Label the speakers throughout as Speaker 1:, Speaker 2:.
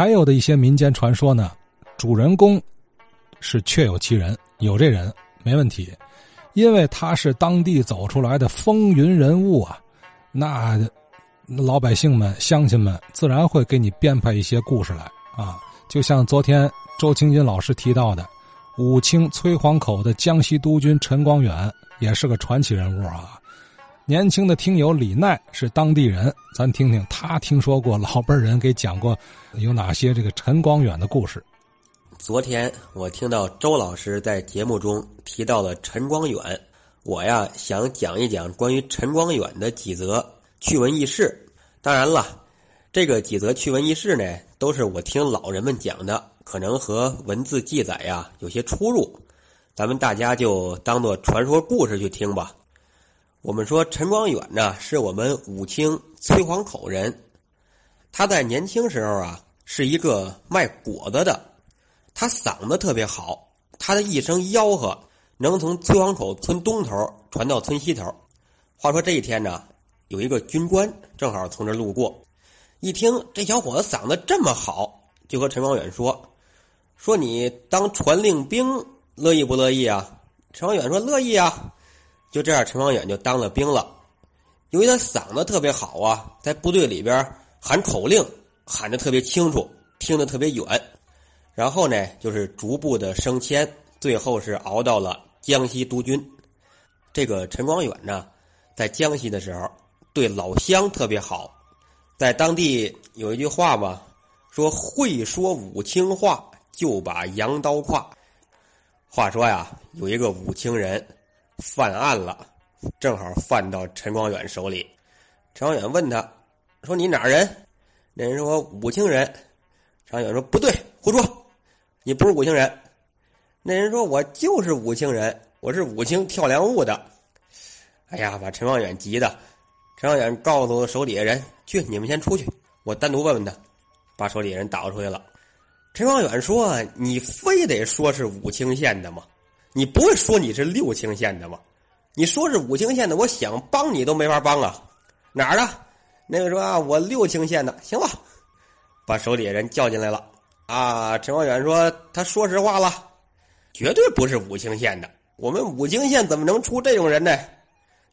Speaker 1: 还有的一些民间传说呢，主人公是确有其人，有这人没问题，因为他是当地走出来的风云人物啊，那老百姓们、乡亲们自然会给你编排一些故事来啊。就像昨天周清金老师提到的，武清崔黄口的江西督军陈光远也是个传奇人物啊。年轻的听友李奈是当地人，咱听听他听说过老辈人给讲过有哪些这个陈光远的故事。
Speaker 2: 昨天我听到周老师在节目中提到了陈光远，我呀想讲一讲关于陈光远的几则趣闻轶事。当然了，这个几则趣闻轶事呢，都是我听老人们讲的，可能和文字记载呀有些出入，咱们大家就当做传说故事去听吧。我们说陈光远呢，是我们武清崔黄口人。他在年轻时候啊，是一个卖果子的。他嗓子特别好，他的一声吆喝能从崔黄口村东头传到村西头。话说这一天呢，有一个军官正好从这路过，一听这小伙子嗓子这么好，就和陈光远说：“说你当传令兵乐意不乐意啊？”陈光远说：“乐意啊。”就这样，陈光远就当了兵了。由于他嗓子特别好啊，在部队里边喊口令喊的特别清楚，听得特别远。然后呢，就是逐步的升迁，最后是熬到了江西督军。这个陈光远呢，在江西的时候对老乡特别好，在当地有一句话嘛，说会说武清话就把羊刀挎。话说呀，有一个武清人。犯案了，正好犯到陈光远手里。陈光远问他，说：“你哪人？”那人说：“武清人。”陈光远说：“不对，胡说，你不是武清人。”那人说：“我就是武清人，我是武清跳梁坞的。”哎呀，把陈光远急的。陈光远告诉手底下人：“去，你们先出去，我单独问问他。”把手底下人打出去了。陈光远说：“你非得说是武清县的吗？”你不会说你是六清县的吧？你说是武清县的，我想帮你都没法帮啊！哪儿的？那个说啊，我六清县的，行吧？把手底下人叫进来了。啊，陈光远说：“他说实话了，绝对不是武清县的。我们武清县怎么能出这种人呢？”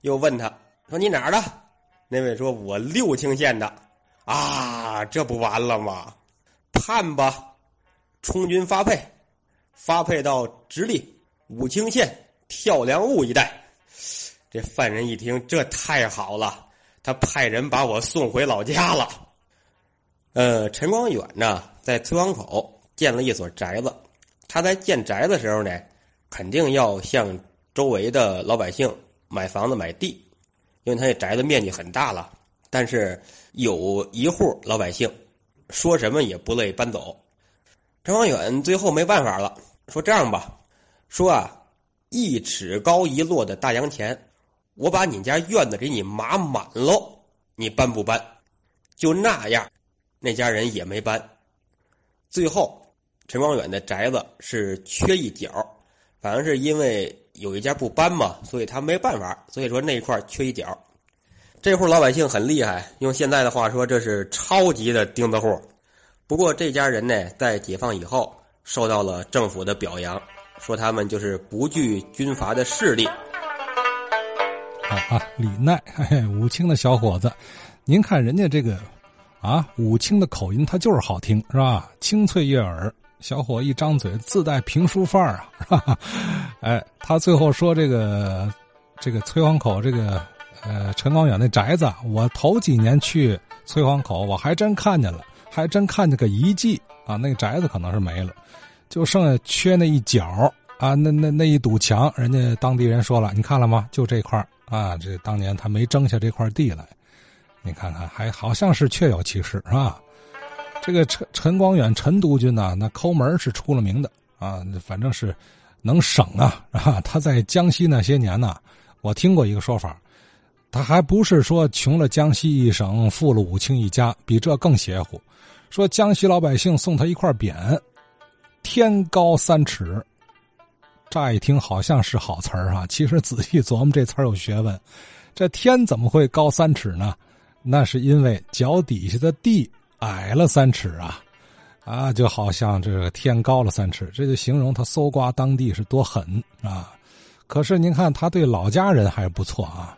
Speaker 2: 又问他说：“你哪儿的？”那位说：“我六清县的。”啊，这不完了吗？判吧！充军发配，发配到直隶。武清县跳梁坞一带，这犯人一听，这太好了，他派人把我送回老家了。呃，陈光远呢，在崔皇口建了一所宅子。他在建宅的时候呢，肯定要向周围的老百姓买房子、买地，因为他这宅子面积很大了。但是有一户老百姓说什么也不乐意搬走。陈光远最后没办法了，说这样吧。说啊，一尺高一摞的大洋钱，我把你家院子给你码满喽，你搬不搬？就那样，那家人也没搬。最后，陈光远的宅子是缺一角，反正是因为有一家不搬嘛，所以他没办法。所以说那一块缺一角。这户老百姓很厉害，用现在的话说，这是超级的钉子户。不过这家人呢，在解放以后受到了政府的表扬。说他们就是不惧军阀的势力。
Speaker 1: 好啊，李奈，嘿，武清的小伙子，您看人家这个啊，武清的口音，他就是好听，是吧？清脆悦耳，小伙一张嘴自带评书范儿啊，哈哈？哎，他最后说这个这个崔皇口这个呃陈光远那宅子，我头几年去崔皇口，我还真看见了，还真看见个遗迹啊，那个宅子可能是没了。就剩下缺那一角啊，那那那一堵墙，人家当地人说了，你看了吗？就这块啊，这当年他没争下这块地来，你看看，还好像是确有其事，是吧？这个陈陈光远陈督军呢，那抠门是出了名的啊，反正是能省啊啊！他在江西那些年呢，我听过一个说法，他还不是说穷了江西一省，富了武清一家，比这更邪乎，说江西老百姓送他一块匾。天高三尺，乍一听好像是好词儿哈，其实仔细琢磨这词儿有学问。这天怎么会高三尺呢？那是因为脚底下的地矮了三尺啊。啊，就好像这个天高了三尺，这就形容他搜刮当地是多狠啊。可是您看他对老家人还不错啊，